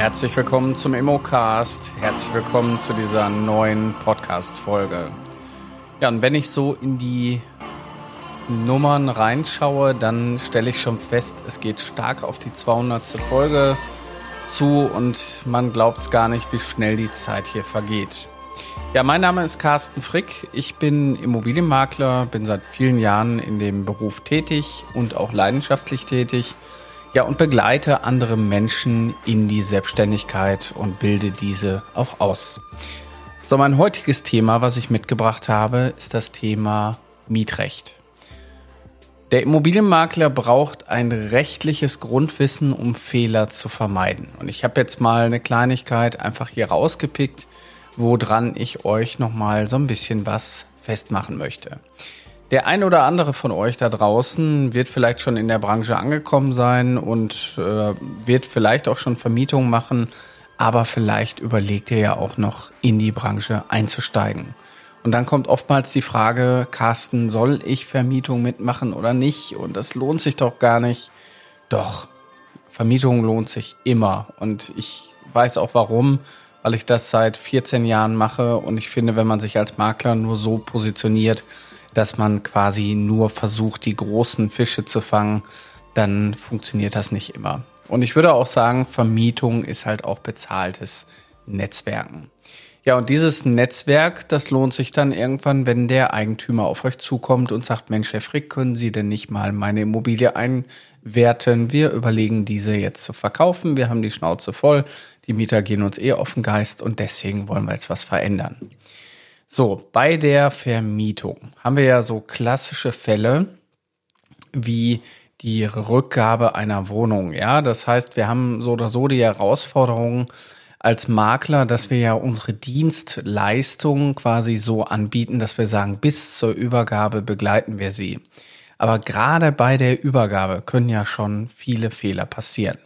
Herzlich willkommen zum Immocast. Herzlich willkommen zu dieser neuen Podcast-Folge. Ja, und wenn ich so in die Nummern reinschaue, dann stelle ich schon fest, es geht stark auf die 200. Folge zu und man glaubt es gar nicht, wie schnell die Zeit hier vergeht. Ja, mein Name ist Carsten Frick. Ich bin Immobilienmakler, bin seit vielen Jahren in dem Beruf tätig und auch leidenschaftlich tätig. Ja, und begleite andere Menschen in die Selbstständigkeit und bilde diese auch aus. So, mein heutiges Thema, was ich mitgebracht habe, ist das Thema Mietrecht. Der Immobilienmakler braucht ein rechtliches Grundwissen, um Fehler zu vermeiden. Und ich habe jetzt mal eine Kleinigkeit einfach hier rausgepickt, woran ich euch nochmal so ein bisschen was festmachen möchte. Der ein oder andere von euch da draußen wird vielleicht schon in der Branche angekommen sein und äh, wird vielleicht auch schon Vermietung machen, aber vielleicht überlegt ihr ja auch noch in die Branche einzusteigen. Und dann kommt oftmals die Frage, Carsten, soll ich Vermietung mitmachen oder nicht? Und das lohnt sich doch gar nicht. Doch, Vermietung lohnt sich immer. Und ich weiß auch warum, weil ich das seit 14 Jahren mache. Und ich finde, wenn man sich als Makler nur so positioniert, dass man quasi nur versucht, die großen Fische zu fangen, dann funktioniert das nicht immer. Und ich würde auch sagen, Vermietung ist halt auch bezahltes Netzwerken. Ja, und dieses Netzwerk, das lohnt sich dann irgendwann, wenn der Eigentümer auf euch zukommt und sagt, Mensch, Herr Frick, können Sie denn nicht mal meine Immobilie einwerten? Wir überlegen, diese jetzt zu verkaufen. Wir haben die Schnauze voll. Die Mieter gehen uns eh auf den Geist und deswegen wollen wir jetzt was verändern. So, bei der Vermietung haben wir ja so klassische Fälle wie die Rückgabe einer Wohnung. Ja, das heißt, wir haben so oder so die Herausforderung als Makler, dass wir ja unsere Dienstleistung quasi so anbieten, dass wir sagen, bis zur Übergabe begleiten wir sie. Aber gerade bei der Übergabe können ja schon viele Fehler passieren.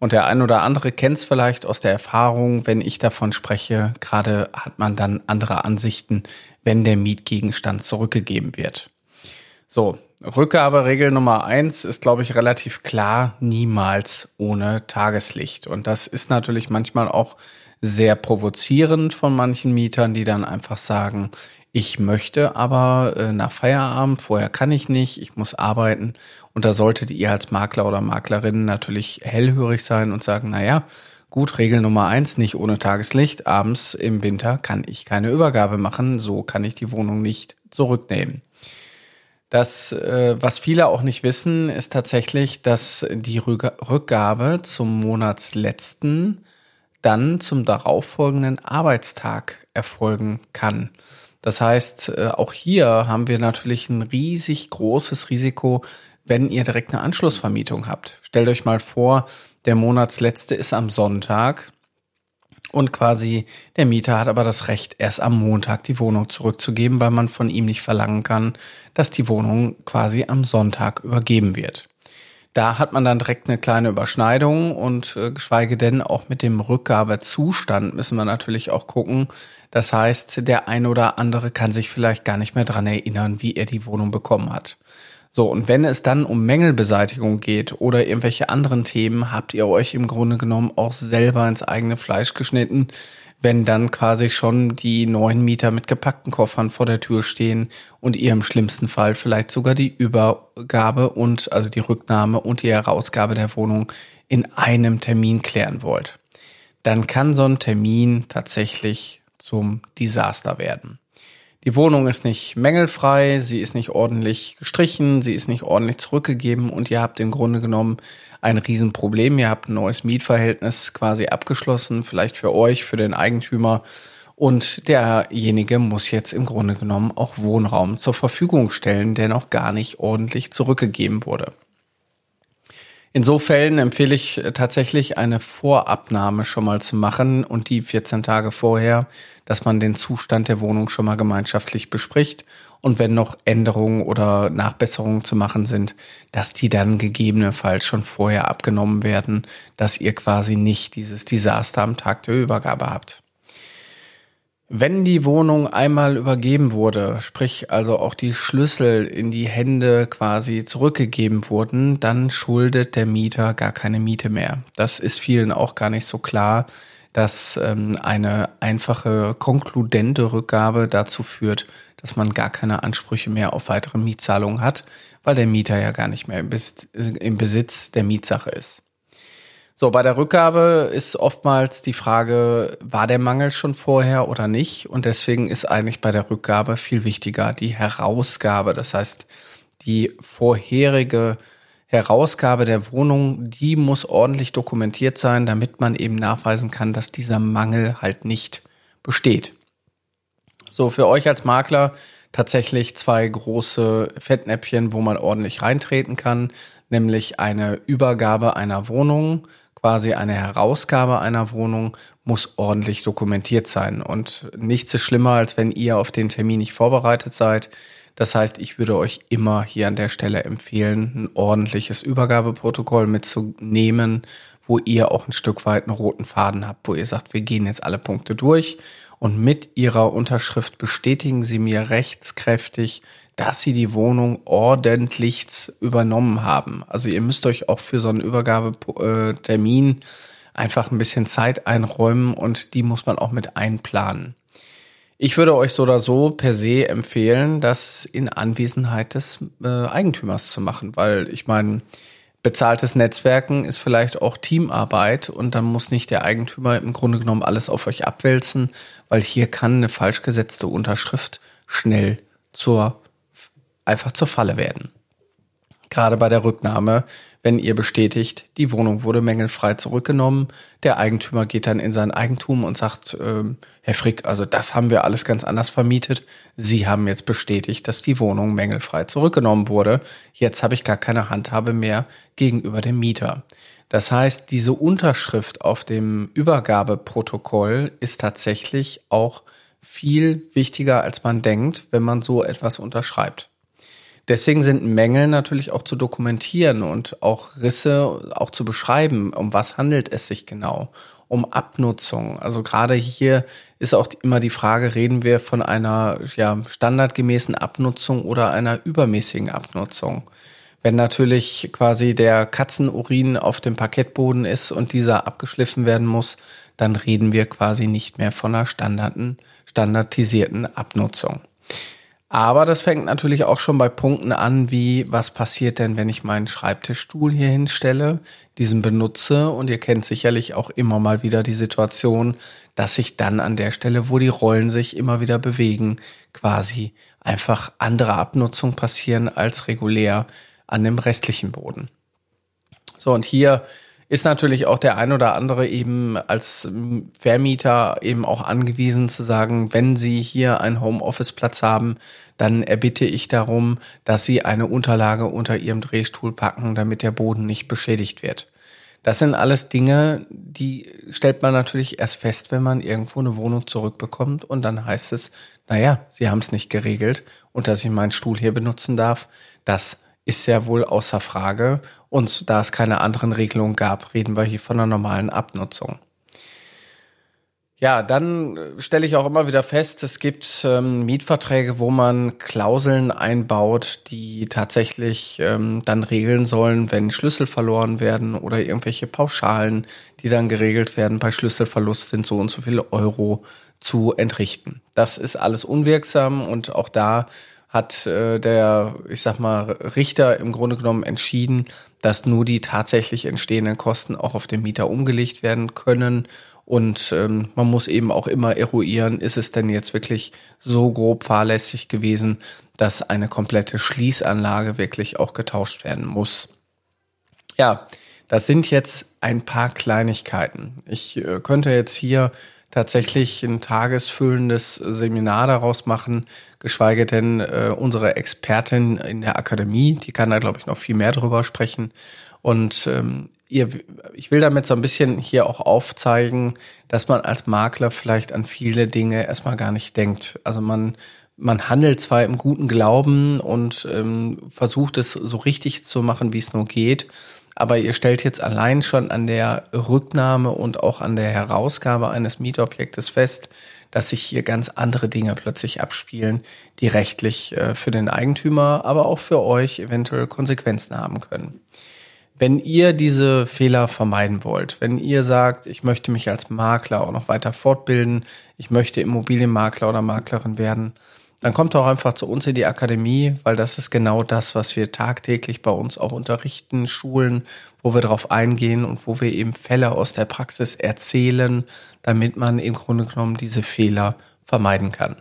Und der ein oder andere kennt es vielleicht aus der Erfahrung, wenn ich davon spreche, gerade hat man dann andere Ansichten, wenn der Mietgegenstand zurückgegeben wird. So, Rückgaberegel Nummer eins ist, glaube ich, relativ klar, niemals ohne Tageslicht. Und das ist natürlich manchmal auch sehr provozierend von manchen Mietern, die dann einfach sagen, ich möchte aber äh, nach Feierabend, vorher kann ich nicht, ich muss arbeiten. Und da solltet ihr als Makler oder Maklerin natürlich hellhörig sein und sagen, na ja, gut, Regel Nummer eins, nicht ohne Tageslicht. Abends im Winter kann ich keine Übergabe machen, so kann ich die Wohnung nicht zurücknehmen. Das, äh, was viele auch nicht wissen, ist tatsächlich, dass die Rückgabe zum Monatsletzten dann zum darauffolgenden Arbeitstag erfolgen kann. Das heißt, äh, auch hier haben wir natürlich ein riesig großes Risiko, wenn ihr direkt eine Anschlussvermietung habt. Stellt euch mal vor, der Monatsletzte ist am Sonntag und quasi der Mieter hat aber das Recht, erst am Montag die Wohnung zurückzugeben, weil man von ihm nicht verlangen kann, dass die Wohnung quasi am Sonntag übergeben wird. Da hat man dann direkt eine kleine Überschneidung und äh, geschweige denn auch mit dem Rückgabezustand müssen wir natürlich auch gucken, das heißt, der ein oder andere kann sich vielleicht gar nicht mehr dran erinnern, wie er die Wohnung bekommen hat. So, und wenn es dann um Mängelbeseitigung geht oder irgendwelche anderen Themen, habt ihr euch im Grunde genommen auch selber ins eigene Fleisch geschnitten, wenn dann quasi schon die neuen Mieter mit gepackten Koffern vor der Tür stehen und ihr im schlimmsten Fall vielleicht sogar die Übergabe und also die Rücknahme und die Herausgabe der Wohnung in einem Termin klären wollt. Dann kann so ein Termin tatsächlich zum Desaster werden. Die Wohnung ist nicht mängelfrei, sie ist nicht ordentlich gestrichen, sie ist nicht ordentlich zurückgegeben und ihr habt im Grunde genommen ein Riesenproblem. Ihr habt ein neues Mietverhältnis quasi abgeschlossen, vielleicht für euch, für den Eigentümer. Und derjenige muss jetzt im Grunde genommen auch Wohnraum zur Verfügung stellen, der noch gar nicht ordentlich zurückgegeben wurde. In so Fällen empfehle ich äh, tatsächlich eine Vorabnahme schon mal zu machen und die 14 Tage vorher, dass man den Zustand der Wohnung schon mal gemeinschaftlich bespricht und wenn noch Änderungen oder Nachbesserungen zu machen sind, dass die dann gegebenenfalls schon vorher abgenommen werden, dass ihr quasi nicht dieses Desaster am Tag der Übergabe habt. Wenn die Wohnung einmal übergeben wurde, sprich also auch die Schlüssel in die Hände quasi zurückgegeben wurden, dann schuldet der Mieter gar keine Miete mehr. Das ist vielen auch gar nicht so klar, dass ähm, eine einfache, konkludente Rückgabe dazu führt, dass man gar keine Ansprüche mehr auf weitere Mietzahlungen hat, weil der Mieter ja gar nicht mehr im Besitz, im Besitz der Mietsache ist. So, bei der Rückgabe ist oftmals die Frage, war der Mangel schon vorher oder nicht? Und deswegen ist eigentlich bei der Rückgabe viel wichtiger die Herausgabe. Das heißt, die vorherige Herausgabe der Wohnung, die muss ordentlich dokumentiert sein, damit man eben nachweisen kann, dass dieser Mangel halt nicht besteht. So, für euch als Makler tatsächlich zwei große Fettnäpfchen, wo man ordentlich reintreten kann, nämlich eine Übergabe einer Wohnung quasi eine Herausgabe einer Wohnung muss ordentlich dokumentiert sein. Und nichts ist schlimmer, als wenn ihr auf den Termin nicht vorbereitet seid. Das heißt, ich würde euch immer hier an der Stelle empfehlen, ein ordentliches Übergabeprotokoll mitzunehmen, wo ihr auch ein Stück weit einen roten Faden habt, wo ihr sagt, wir gehen jetzt alle Punkte durch und mit ihrer Unterschrift bestätigen sie mir rechtskräftig, dass sie die Wohnung ordentlich übernommen haben. Also ihr müsst euch auch für so einen Übergabetermin einfach ein bisschen Zeit einräumen und die muss man auch mit einplanen. Ich würde euch so oder so per se empfehlen, das in Anwesenheit des äh, Eigentümers zu machen, weil ich meine, bezahltes Netzwerken ist vielleicht auch Teamarbeit und dann muss nicht der Eigentümer im Grunde genommen alles auf euch abwälzen, weil hier kann eine falsch gesetzte Unterschrift schnell zur einfach zur Falle werden. Gerade bei der Rücknahme, wenn ihr bestätigt, die Wohnung wurde mängelfrei zurückgenommen, der Eigentümer geht dann in sein Eigentum und sagt, äh, Herr Frick, also das haben wir alles ganz anders vermietet. Sie haben jetzt bestätigt, dass die Wohnung mängelfrei zurückgenommen wurde. Jetzt habe ich gar keine Handhabe mehr gegenüber dem Mieter. Das heißt, diese Unterschrift auf dem Übergabeprotokoll ist tatsächlich auch viel wichtiger, als man denkt, wenn man so etwas unterschreibt. Deswegen sind Mängel natürlich auch zu dokumentieren und auch Risse auch zu beschreiben. Um was handelt es sich genau? Um Abnutzung. Also gerade hier ist auch immer die Frage, reden wir von einer ja, standardgemäßen Abnutzung oder einer übermäßigen Abnutzung? Wenn natürlich quasi der Katzenurin auf dem Parkettboden ist und dieser abgeschliffen werden muss, dann reden wir quasi nicht mehr von einer standardisierten Abnutzung. Aber das fängt natürlich auch schon bei Punkten an, wie was passiert denn, wenn ich meinen Schreibtischstuhl hier hinstelle, diesen benutze und ihr kennt sicherlich auch immer mal wieder die Situation, dass sich dann an der Stelle, wo die Rollen sich immer wieder bewegen, quasi einfach andere Abnutzung passieren als regulär an dem restlichen Boden. So, und hier ist natürlich auch der ein oder andere eben als Vermieter eben auch angewiesen zu sagen, wenn Sie hier einen Homeoffice-Platz haben, dann erbitte ich darum, dass Sie eine Unterlage unter Ihrem Drehstuhl packen, damit der Boden nicht beschädigt wird. Das sind alles Dinge, die stellt man natürlich erst fest, wenn man irgendwo eine Wohnung zurückbekommt und dann heißt es, naja, Sie haben es nicht geregelt und dass ich meinen Stuhl hier benutzen darf, das ist ja wohl außer Frage. Und da es keine anderen Regelungen gab, reden wir hier von einer normalen Abnutzung. Ja, dann stelle ich auch immer wieder fest, es gibt ähm, Mietverträge, wo man Klauseln einbaut, die tatsächlich ähm, dann regeln sollen, wenn Schlüssel verloren werden oder irgendwelche Pauschalen, die dann geregelt werden. Bei Schlüsselverlust sind so und so viele Euro zu entrichten. Das ist alles unwirksam und auch da hat äh, der, ich sag mal, Richter im Grunde genommen entschieden, dass nur die tatsächlich entstehenden Kosten auch auf den Mieter umgelegt werden können. Und ähm, man muss eben auch immer eruieren, ist es denn jetzt wirklich so grob fahrlässig gewesen, dass eine komplette Schließanlage wirklich auch getauscht werden muss. Ja, das sind jetzt ein paar Kleinigkeiten. Ich äh, könnte jetzt hier tatsächlich ein tagesfüllendes Seminar daraus machen, geschweige denn äh, unsere Expertin in der Akademie, die kann da, glaube ich, noch viel mehr drüber sprechen. Und ähm, ihr, ich will damit so ein bisschen hier auch aufzeigen, dass man als Makler vielleicht an viele Dinge erstmal gar nicht denkt. Also man man handelt zwar im guten Glauben und ähm, versucht es so richtig zu machen, wie es nur geht, aber ihr stellt jetzt allein schon an der Rücknahme und auch an der Herausgabe eines Mietobjektes fest, dass sich hier ganz andere Dinge plötzlich abspielen, die rechtlich äh, für den Eigentümer, aber auch für euch eventuell Konsequenzen haben können. Wenn ihr diese Fehler vermeiden wollt, wenn ihr sagt, ich möchte mich als Makler auch noch weiter fortbilden, ich möchte Immobilienmakler oder Maklerin werden, dann kommt auch einfach zu uns in die Akademie, weil das ist genau das, was wir tagtäglich bei uns auch unterrichten, Schulen, wo wir darauf eingehen und wo wir eben Fälle aus der Praxis erzählen, damit man im Grunde genommen diese Fehler vermeiden kann.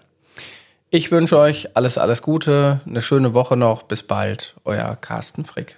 Ich wünsche euch alles, alles Gute, eine schöne Woche noch. Bis bald, euer Carsten Frick.